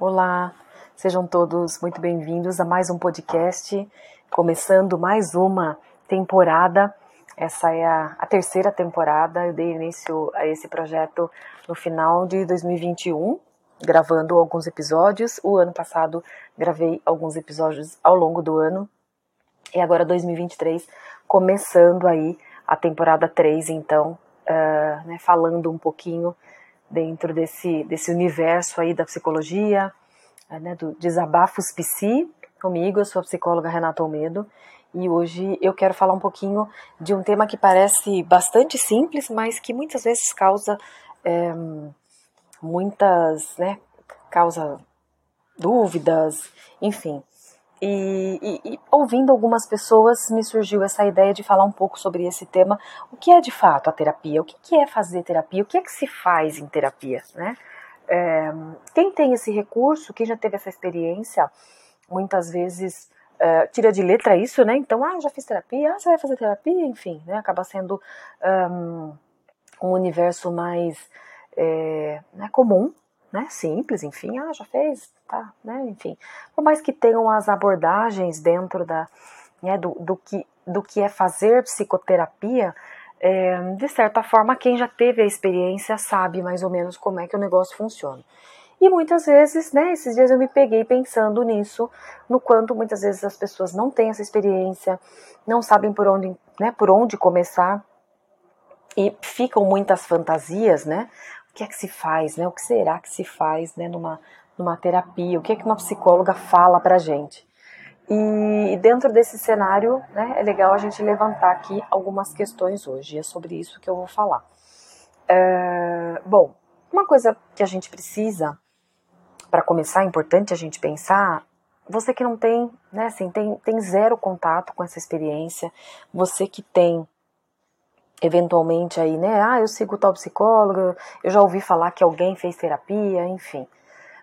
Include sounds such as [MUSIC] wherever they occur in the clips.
Olá, sejam todos muito bem-vindos a mais um podcast, começando mais uma temporada. Essa é a, a, terceira temporada. Eu dei início a esse projeto no final de 2021, gravando alguns episódios. O ano passado gravei alguns episódios ao longo do ano. E agora 2023, começando aí a temporada 3, então, uh, né, falando um pouquinho dentro desse, desse universo aí da psicologia, uh, né, do Desabafos Psi, comigo, eu sou a psicóloga Renata Almedo, e hoje eu quero falar um pouquinho de um tema que parece bastante simples, mas que muitas vezes causa é, muitas, né, causa dúvidas, enfim. E, e, e, ouvindo algumas pessoas, me surgiu essa ideia de falar um pouco sobre esse tema. O que é de fato a terapia? O que, que é fazer terapia? O que é que se faz em terapia? Né? É, quem tem esse recurso, quem já teve essa experiência, muitas vezes é, tira de letra isso, né? Então, ah, já fiz terapia, ah, você vai fazer terapia, enfim, né? Acaba sendo um, um universo mais é, né, comum né, simples, enfim, ah, já fez, tá, né, enfim. Por mais que tenham as abordagens dentro da, né, do, do, que, do que é fazer psicoterapia, é, de certa forma, quem já teve a experiência sabe mais ou menos como é que o negócio funciona. E muitas vezes, né, esses dias eu me peguei pensando nisso, no quanto muitas vezes as pessoas não têm essa experiência, não sabem por onde, né, por onde começar, e ficam muitas fantasias, né? O que é que se faz, né? O que será que se faz, né? Numa, numa terapia, o que é que uma psicóloga fala pra gente. E dentro desse cenário, né, é legal a gente levantar aqui algumas questões hoje. É sobre isso que eu vou falar. É, bom, uma coisa que a gente precisa, para começar, é importante a gente pensar. Você que não tem, né, assim, tem, tem zero contato com essa experiência, você que tem eventualmente aí, né? Ah, eu sigo tal psicólogo, eu já ouvi falar que alguém fez terapia, enfim.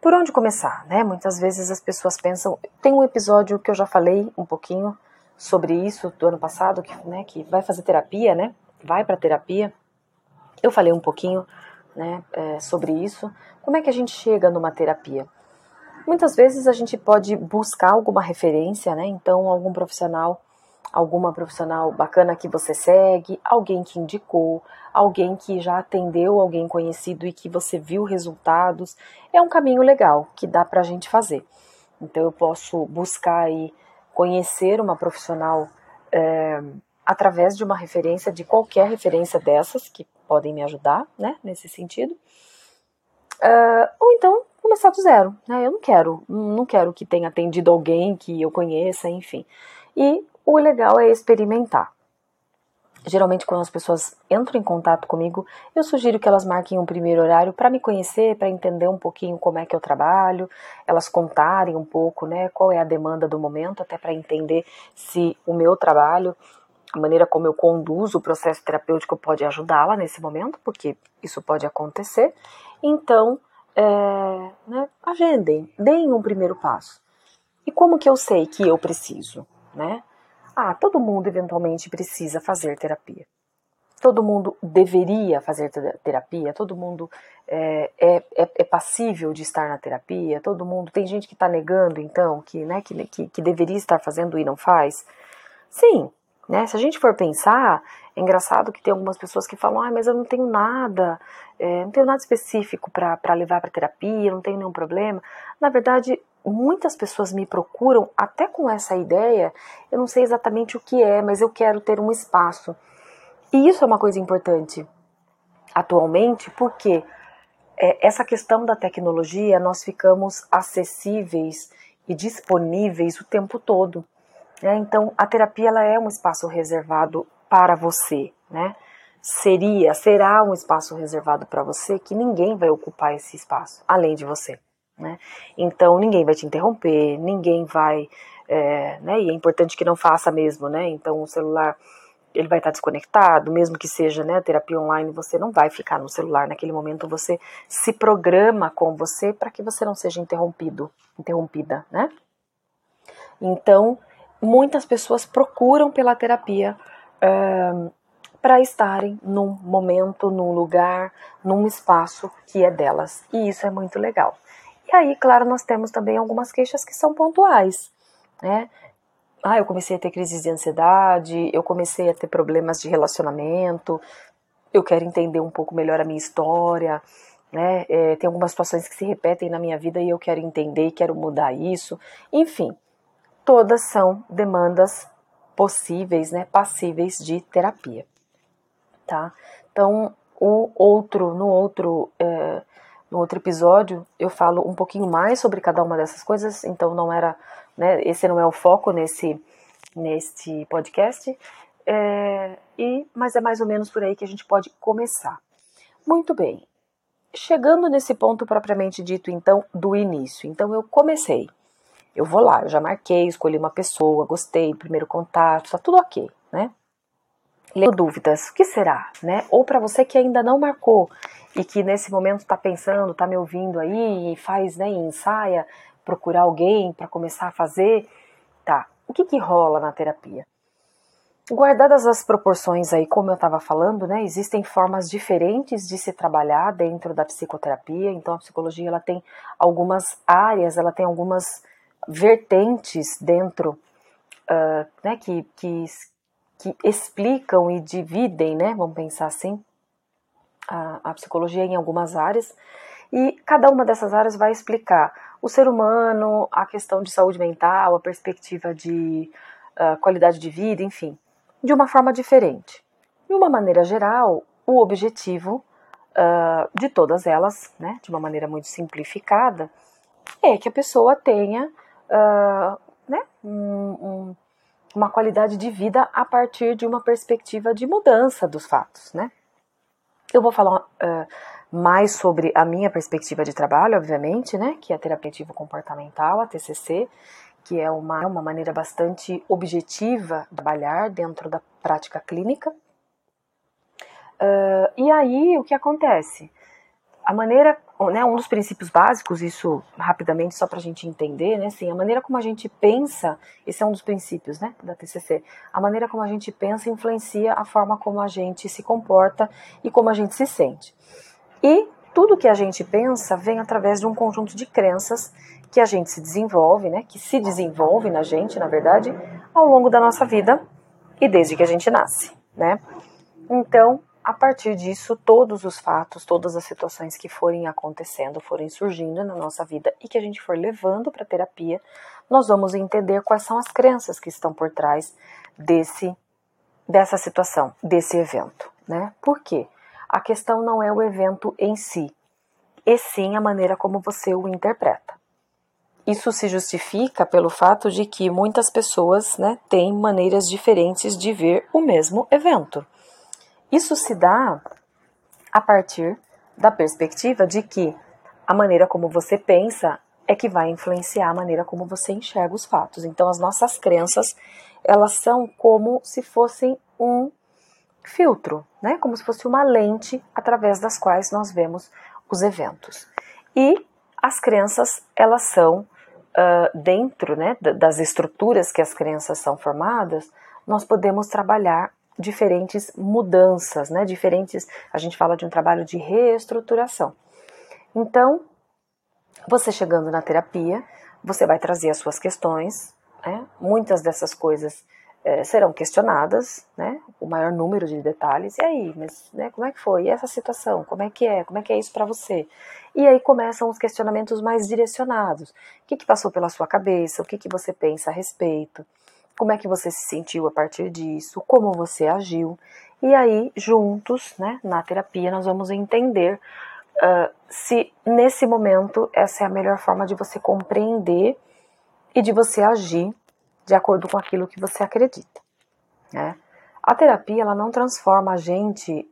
Por onde começar, né? Muitas vezes as pessoas pensam. Tem um episódio que eu já falei um pouquinho sobre isso do ano passado, que, né, que vai fazer terapia, né? Vai para terapia. Eu falei um pouquinho, né, é, sobre isso. Como é que a gente chega numa terapia? Muitas vezes a gente pode buscar alguma referência, né? Então, algum profissional alguma profissional bacana que você segue, alguém que indicou, alguém que já atendeu alguém conhecido e que você viu resultados, é um caminho legal que dá para a gente fazer. Então eu posso buscar e conhecer uma profissional é, através de uma referência, de qualquer referência dessas que podem me ajudar, né, nesse sentido. Uh, ou então começar do zero, né? Eu não quero, não quero que tenha atendido alguém que eu conheça, enfim. E o legal é experimentar. Geralmente, quando as pessoas entram em contato comigo, eu sugiro que elas marquem um primeiro horário para me conhecer, para entender um pouquinho como é que eu trabalho, elas contarem um pouco, né, qual é a demanda do momento, até para entender se o meu trabalho, a maneira como eu conduzo o processo terapêutico pode ajudá-la nesse momento, porque isso pode acontecer. Então, é, né, agendem, deem um primeiro passo. E como que eu sei que eu preciso, né? Ah, todo mundo eventualmente precisa fazer terapia. Todo mundo deveria fazer terapia, todo mundo é, é, é, é passível de estar na terapia, todo mundo. Tem gente que está negando, então, que, né, que, que, que deveria estar fazendo e não faz. Sim, né? Se a gente for pensar, é engraçado que tem algumas pessoas que falam, ah, mas eu não tenho nada, é, não tenho nada específico para levar para terapia, não tenho nenhum problema. Na verdade, muitas pessoas me procuram até com essa ideia, eu não sei exatamente o que é, mas eu quero ter um espaço. E isso é uma coisa importante atualmente, porque é, essa questão da tecnologia, nós ficamos acessíveis e disponíveis o tempo todo. Né? Então, a terapia ela é um espaço reservado para você, né? Seria, será um espaço reservado para você que ninguém vai ocupar esse espaço, além de você. Né? Então ninguém vai te interromper, ninguém vai, é, né? E é importante que não faça mesmo, né? Então o celular ele vai estar desconectado, mesmo que seja né, terapia online, você não vai ficar no celular naquele momento, você se programa com você para que você não seja interrompido, interrompida, né? Então, muitas pessoas procuram pela terapia para estarem num momento, num lugar, num espaço que é delas, e isso é muito legal. E aí, claro, nós temos também algumas queixas que são pontuais, né? Ah, eu comecei a ter crises de ansiedade, eu comecei a ter problemas de relacionamento, eu quero entender um pouco melhor a minha história, né? É, tem algumas situações que se repetem na minha vida e eu quero entender e quero mudar isso. Enfim, todas são demandas possíveis, né, passíveis de terapia, tá? Então, o outro, no outro, é, no outro episódio, eu falo um pouquinho mais sobre cada uma dessas coisas. Então, não era, né, esse não é o foco nesse, neste podcast. É, e, mas é mais ou menos por aí que a gente pode começar. Muito bem. Chegando nesse ponto propriamente dito, então, do início. Então, eu comecei eu vou lá, eu já marquei, escolhi uma pessoa, gostei, primeiro contato, tá tudo ok, né? Leio dúvidas, o que será, né? Ou para você que ainda não marcou e que nesse momento está pensando, está me ouvindo aí e faz, né, ensaia, procurar alguém para começar a fazer, tá? O que que rola na terapia? Guardadas as proporções aí, como eu estava falando, né, existem formas diferentes de se trabalhar dentro da psicoterapia. Então, a psicologia ela tem algumas áreas, ela tem algumas vertentes dentro uh, né, que, que, que explicam e dividem, né, vamos pensar assim, a, a psicologia em algumas áreas, e cada uma dessas áreas vai explicar o ser humano, a questão de saúde mental, a perspectiva de uh, qualidade de vida, enfim, de uma forma diferente. De uma maneira geral, o objetivo uh, de todas elas, né, de uma maneira muito simplificada, é que a pessoa tenha uh, né, um, um, uma qualidade de vida a partir de uma perspectiva de mudança dos fatos, né? Eu vou falar uh, mais sobre a minha perspectiva de trabalho, obviamente, né, que é a terapia comportamental, a TCC, que é uma, uma maneira bastante objetiva de trabalhar dentro da prática clínica. Uh, e aí, o que acontece? A maneira, né, um dos princípios básicos, isso rapidamente só para a gente entender, né, assim, a maneira como a gente pensa, esse é um dos princípios, né, da TCC, a maneira como a gente pensa influencia a forma como a gente se comporta e como a gente se sente. E tudo que a gente pensa vem através de um conjunto de crenças que a gente se desenvolve, né, que se desenvolve na gente, na verdade, ao longo da nossa vida e desde que a gente nasce, né. Então, a partir disso, todos os fatos, todas as situações que forem acontecendo, forem surgindo na nossa vida e que a gente for levando para a terapia, nós vamos entender quais são as crenças que estão por trás desse dessa situação, desse evento, né? Por quê? A questão não é o evento em si, e sim a maneira como você o interpreta. Isso se justifica pelo fato de que muitas pessoas né, têm maneiras diferentes de ver o mesmo evento. Isso se dá a partir da perspectiva de que a maneira como você pensa é que vai influenciar a maneira como você enxerga os fatos. Então, as nossas crenças, elas são como se fossem um filtro, né? Como se fosse uma lente através das quais nós vemos os eventos. E as crenças, elas são uh, dentro, né, das estruturas que as crenças são formadas, nós podemos trabalhar diferentes mudanças, né? Diferentes, a gente fala de um trabalho de reestruturação. Então, você chegando na terapia, você vai trazer as suas questões, né? Muitas dessas coisas é, serão questionadas, né? O maior número de detalhes. E aí, mas né, como é que foi? E essa situação? Como é que é? Como é que é isso para você? E aí começam os questionamentos mais direcionados. O que, que passou pela sua cabeça? O que, que você pensa a respeito? Como é que você se sentiu a partir disso, como você agiu. E aí, juntos, né, na terapia, nós vamos entender uh, se nesse momento essa é a melhor forma de você compreender e de você agir de acordo com aquilo que você acredita. Né? A terapia ela não transforma a gente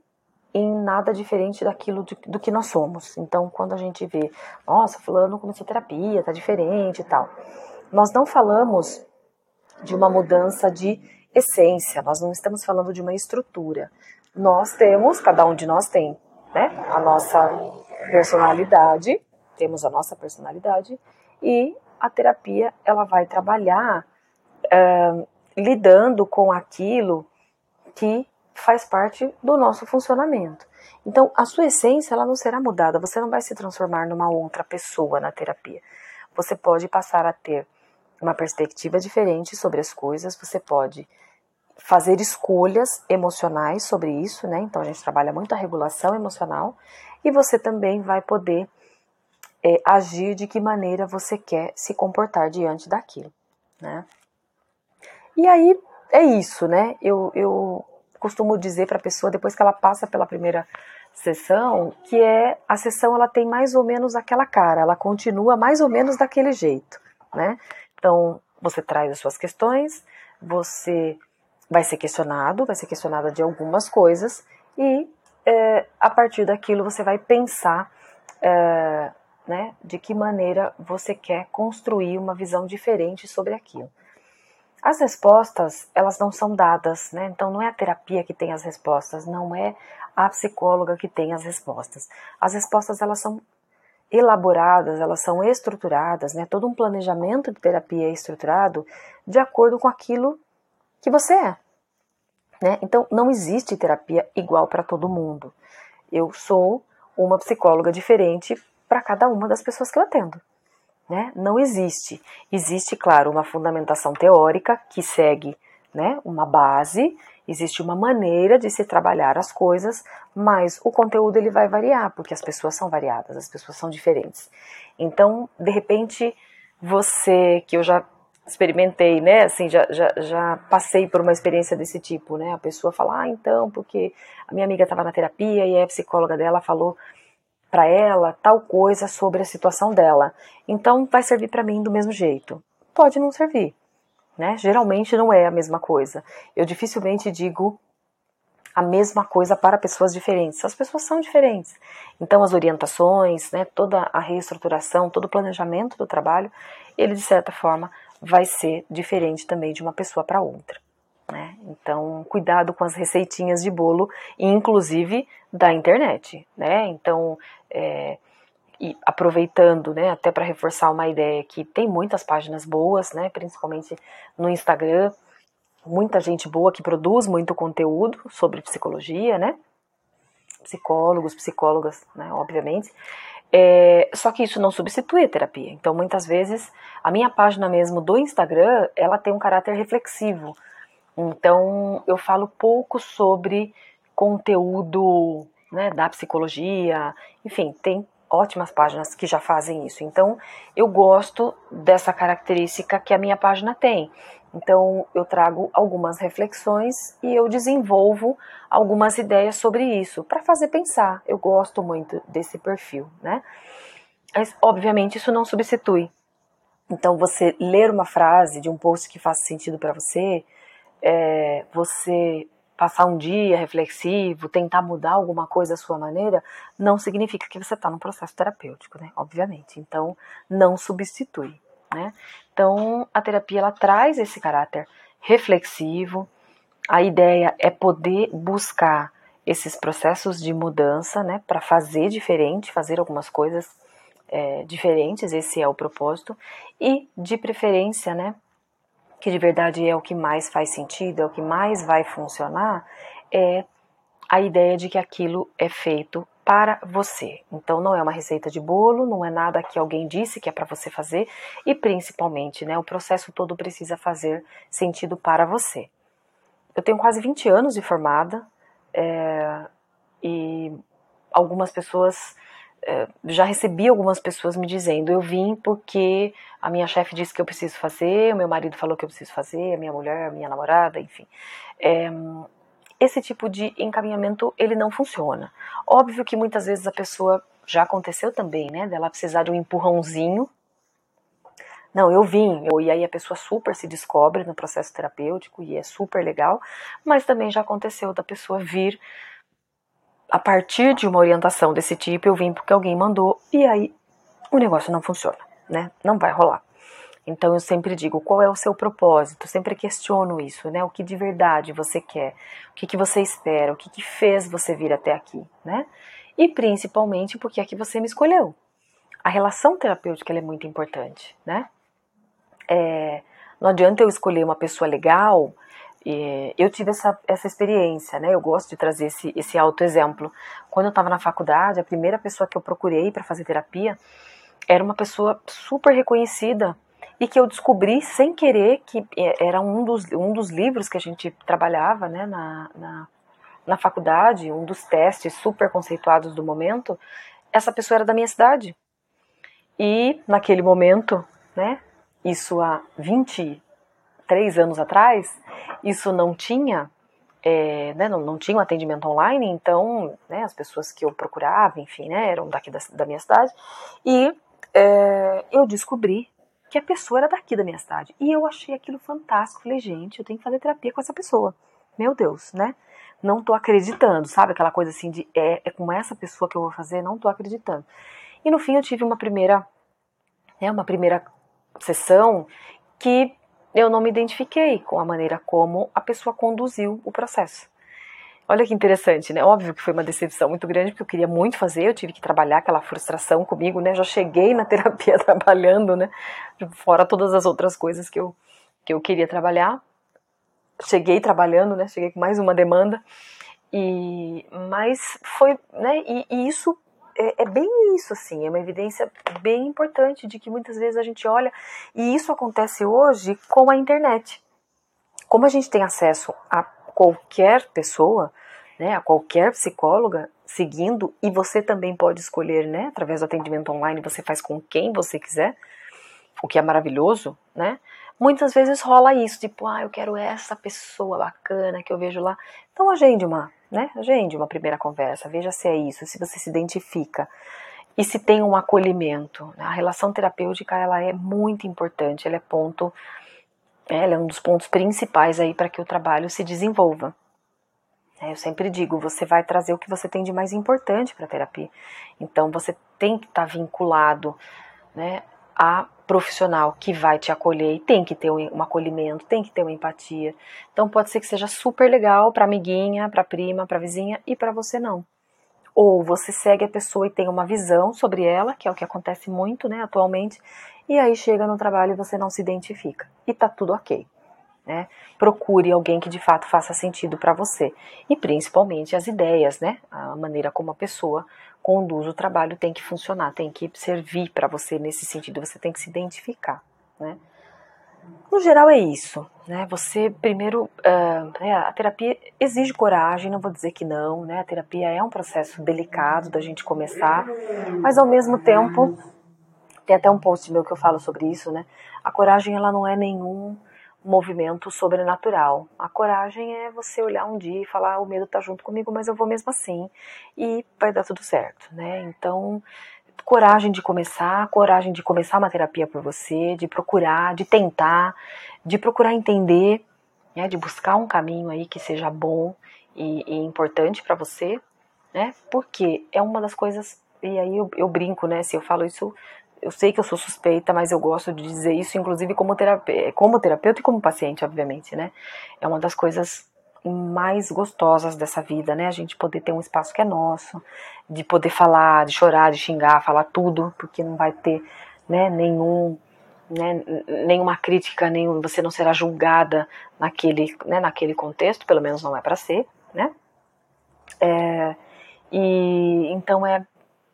em nada diferente daquilo de, do que nós somos. Então, quando a gente vê, nossa, fulano começou terapia, tá diferente e tal, nós não falamos de uma mudança de essência, nós não estamos falando de uma estrutura. Nós temos, cada um de nós tem, né, a nossa personalidade, temos a nossa personalidade e a terapia ela vai trabalhar uh, lidando com aquilo que faz parte do nosso funcionamento. Então, a sua essência ela não será mudada, você não vai se transformar numa outra pessoa na terapia. Você pode passar a ter uma perspectiva diferente sobre as coisas, você pode fazer escolhas emocionais sobre isso, né? Então a gente trabalha muito a regulação emocional e você também vai poder é, agir de que maneira você quer se comportar diante daquilo, né? E aí é isso, né? Eu, eu costumo dizer para a pessoa depois que ela passa pela primeira sessão que é a sessão ela tem mais ou menos aquela cara, ela continua mais ou menos daquele jeito, né? Então você traz as suas questões, você vai ser questionado, vai ser questionada de algumas coisas e é, a partir daquilo você vai pensar é, né, de que maneira você quer construir uma visão diferente sobre aquilo. As respostas, elas não são dadas, né? Então não é a terapia que tem as respostas, não é a psicóloga que tem as respostas. As respostas, elas são elaboradas, elas são estruturadas, né? Todo um planejamento de terapia é estruturado de acordo com aquilo que você é. Né? Então, não existe terapia igual para todo mundo. Eu sou uma psicóloga diferente para cada uma das pessoas que eu atendo. Né? Não existe. Existe, claro, uma fundamentação teórica que segue né, uma base, existe uma maneira de se trabalhar as coisas, mas o conteúdo ele vai variar, porque as pessoas são variadas, as pessoas são diferentes. Então, de repente, você, que eu já experimentei, né? Assim, já, já, já passei por uma experiência desse tipo, né? A pessoa fala, ah, então, porque a minha amiga estava na terapia e a psicóloga dela falou para ela tal coisa sobre a situação dela. Então, vai servir para mim do mesmo jeito. Pode não servir, né? Geralmente não é a mesma coisa. Eu dificilmente digo a mesma coisa para pessoas diferentes. As pessoas são diferentes. Então, as orientações, né, toda a reestruturação, todo o planejamento do trabalho, ele de certa forma vai ser diferente também de uma pessoa para outra. Né? Então, cuidado com as receitinhas de bolo, inclusive da internet. Né? Então, é, e aproveitando, né, até para reforçar uma ideia que tem muitas páginas boas, né, principalmente no Instagram, muita gente boa que produz muito conteúdo sobre psicologia, né, psicólogos, psicólogas, né, obviamente, é, só que isso não substitui a terapia. Então, muitas vezes, a minha página mesmo do Instagram, ela tem um caráter reflexivo. Então, eu falo pouco sobre conteúdo né, da psicologia, enfim, tem ótimas páginas que já fazem isso. Então, eu gosto dessa característica que a minha página tem. Então, eu trago algumas reflexões e eu desenvolvo algumas ideias sobre isso para fazer pensar. Eu gosto muito desse perfil, né? Mas, obviamente, isso não substitui. Então, você ler uma frase de um post que faça sentido para você, é, você passar um dia reflexivo, tentar mudar alguma coisa à sua maneira, não significa que você está no processo terapêutico, né? Obviamente. Então, não substitui. Né? Então, a terapia ela traz esse caráter reflexivo. A ideia é poder buscar esses processos de mudança, né, para fazer diferente, fazer algumas coisas é, diferentes. Esse é o propósito e, de preferência, né, que de verdade é o que mais faz sentido, é o que mais vai funcionar, é a ideia de que aquilo é feito para você. Então não é uma receita de bolo, não é nada que alguém disse que é para você fazer e principalmente, né, o processo todo precisa fazer sentido para você. Eu tenho quase 20 anos de formada é, e algumas pessoas já recebi algumas pessoas me dizendo eu vim porque a minha chefe disse que eu preciso fazer, o meu marido falou que eu preciso fazer, a minha mulher, a minha namorada, enfim. É, esse tipo de encaminhamento ele não funciona. Óbvio que muitas vezes a pessoa já aconteceu também, né, dela precisar de um empurrãozinho. Não, eu vim, eu, e aí a pessoa super se descobre no processo terapêutico e é super legal, mas também já aconteceu da pessoa vir a partir de uma orientação desse tipo, eu vim porque alguém mandou e aí o negócio não funciona, né? Não vai rolar. Então eu sempre digo, qual é o seu propósito? sempre questiono isso, né? O que de verdade você quer? O que, que você espera? O que, que fez você vir até aqui, né? E principalmente porque é que você me escolheu. A relação terapêutica é muito importante, né? É, não adianta eu escolher uma pessoa legal E eu tive essa, essa experiência, né? Eu gosto de trazer esse, esse auto-exemplo. Quando eu estava na faculdade, a primeira pessoa que eu procurei para fazer terapia era uma pessoa super reconhecida e que eu descobri sem querer que é, era um dos, um dos livros que a gente trabalhava né, na, na, na faculdade, um dos testes super conceituados do momento. Essa pessoa era da minha cidade. E naquele momento, né, isso há 23 anos atrás, isso não tinha, é, né, não, não tinha um atendimento online, então né, as pessoas que eu procurava, enfim, né, eram daqui da, da minha cidade, e é, eu descobri que a pessoa era daqui da minha cidade. E eu achei aquilo fantástico. Falei, gente, eu tenho que fazer terapia com essa pessoa. Meu Deus, né? Não tô acreditando, sabe? Aquela coisa assim de é, é com essa pessoa que eu vou fazer, não tô acreditando. E no fim eu tive uma primeira, né, uma primeira sessão que eu não me identifiquei com a maneira como a pessoa conduziu o processo. Olha que interessante, né? Óbvio que foi uma decepção muito grande, porque eu queria muito fazer, eu tive que trabalhar aquela frustração comigo, né? Já cheguei na [LAUGHS] terapia trabalhando, né? Fora todas as outras coisas que eu, que eu queria trabalhar. Cheguei trabalhando, né? Cheguei com mais uma demanda. E, mas foi, né? E, e isso é, é, bem isso, assim, é uma evidência bem importante de que muitas vezes a gente olha, e isso acontece hoje com a internet. Como a gente tem acesso a qualquer pessoa, né, a qualquer psicóloga seguindo, e você também pode escolher, né, através do atendimento online, você faz com quem você quiser, o que é maravilhoso, né? Muitas vezes rola isso, tipo, ah, eu quero essa pessoa bacana que eu vejo lá. Então agende uma né? Agende uma primeira conversa, veja se é isso, se você se identifica e se tem um acolhimento. A relação terapêutica ela é muito importante, ela é ponto, ela é um dos pontos principais aí para que o trabalho se desenvolva. Eu sempre digo, você vai trazer o que você tem de mais importante para a terapia. Então você tem que estar tá vinculado, né, a profissional que vai te acolher e tem que ter um, acolhimento, tem que ter uma empatia. Então pode ser que seja super legal para amiguinha, para prima, para vizinha e para você não. Ou você segue a pessoa e tem uma visão sobre ela, que é o que acontece muito, né, atualmente, e aí chega no trabalho e você não se identifica. E tá tudo OK. Né? Procure alguém que de fato faça sentido para você e principalmente as ideias, né? A maneira como a pessoa conduz o trabalho tem que funcionar, tem que servir para você nesse sentido, você tem que se identificar, né? No geral é isso, né? Você primeiro, uh, a terapia exige coragem, não vou dizer que não, né? A terapia é um processo delicado da gente começar, mas ao mesmo tempo tem até um post meu que eu falo sobre isso, né? A coragem ela não é nenhum movimento sobrenatural. A coragem é você olhar um dia e falar: o medo está junto comigo, mas eu vou mesmo assim e vai dar tudo certo, né? Então, coragem de começar, coragem de começar uma terapia por você, de procurar, de tentar, de procurar entender, né? De buscar um caminho aí que seja bom e, e importante para você, né? Porque é uma das coisas e aí eu, eu, brinco, né? Se eu falo isso eu sei que eu sou suspeita, mas eu gosto de dizer isso, inclusive como, terapeuta, como terapeuta e como paciente, obviamente, né? É uma das coisas mais gostosas dessa vida, né? A gente poder ter um espaço que é nosso, de poder falar, de chorar, de xingar, falar tudo, porque não vai ter, né, nenhum, né, nenhuma crítica, nenhum, você não será julgada naquele, né, naquele contexto, pelo menos não é para ser, né? É, e então é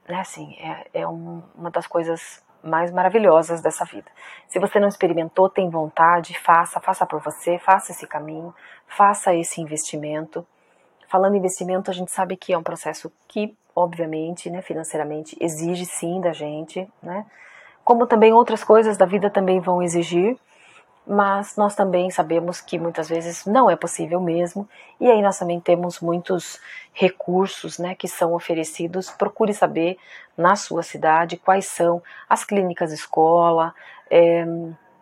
né, assim, é, é um, uma das coisas mais maravilhosas dessa vida. Se você não experimentou, tem vontade, faça, faça por você, faça esse caminho, faça esse investimento. Falando em investimento, a gente sabe que é um processo que, obviamente, né, financeiramente, exige sim da gente, né? Como também outras coisas da vida também vão exigir, mas nós também sabemos que muitas vezes não é possível mesmo, e aí nós também temos muitos recursos né, que são oferecidos. Procure saber na sua cidade quais são as clínicas escola, é,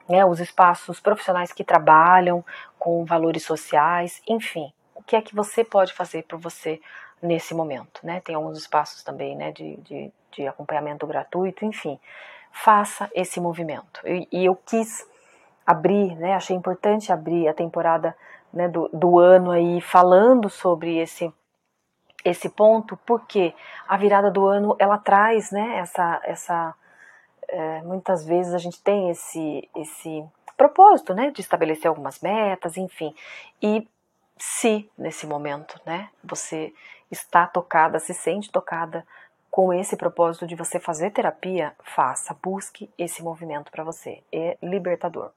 né, os espaços profissionais que trabalham com valores sociais, enfim, o que é que você pode fazer por você nesse momento. Né? Tem alguns espaços também né, de, de, de acompanhamento gratuito, enfim, faça esse movimento. e, e eu quis abrir, né, achei importante abrir a temporada né, do, do ano aí falando sobre esse esse ponto, porque a virada do ano ela traz, né, essa essa é, muitas vezes a gente tem esse esse propósito, né, de estabelecer algumas metas, enfim. E se nesse momento, né, você está tocada, se sente tocada com esse propósito de você fazer terapia, faça, busque esse movimento para você. É libertador.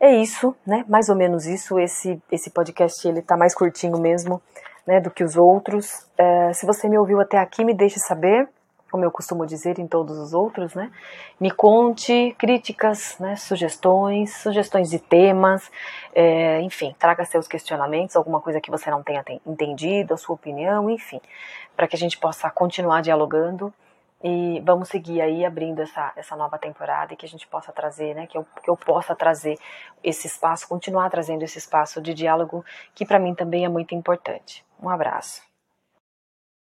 É isso, né? Mais ou menos isso. Esse esse podcast ele tá mais curtinho mesmo, né, do que os outros. É, se você me ouviu até aqui, me deixe saber como eu costumo dizer em todos os outros, né? Me conte críticas, né, sugestões, sugestões de temas, é, enfim, traga seus questionamentos, alguma coisa que você não tenha entendido, a sua opinião, enfim, para que a gente possa continuar dialogando e vamos seguir aí abrindo essa, essa nova temporada e que a gente possa trazer, né, que eu, que eu possa trazer esse espaço, continuar trazendo esse espaço de diálogo que para mim também é muito importante. Um abraço.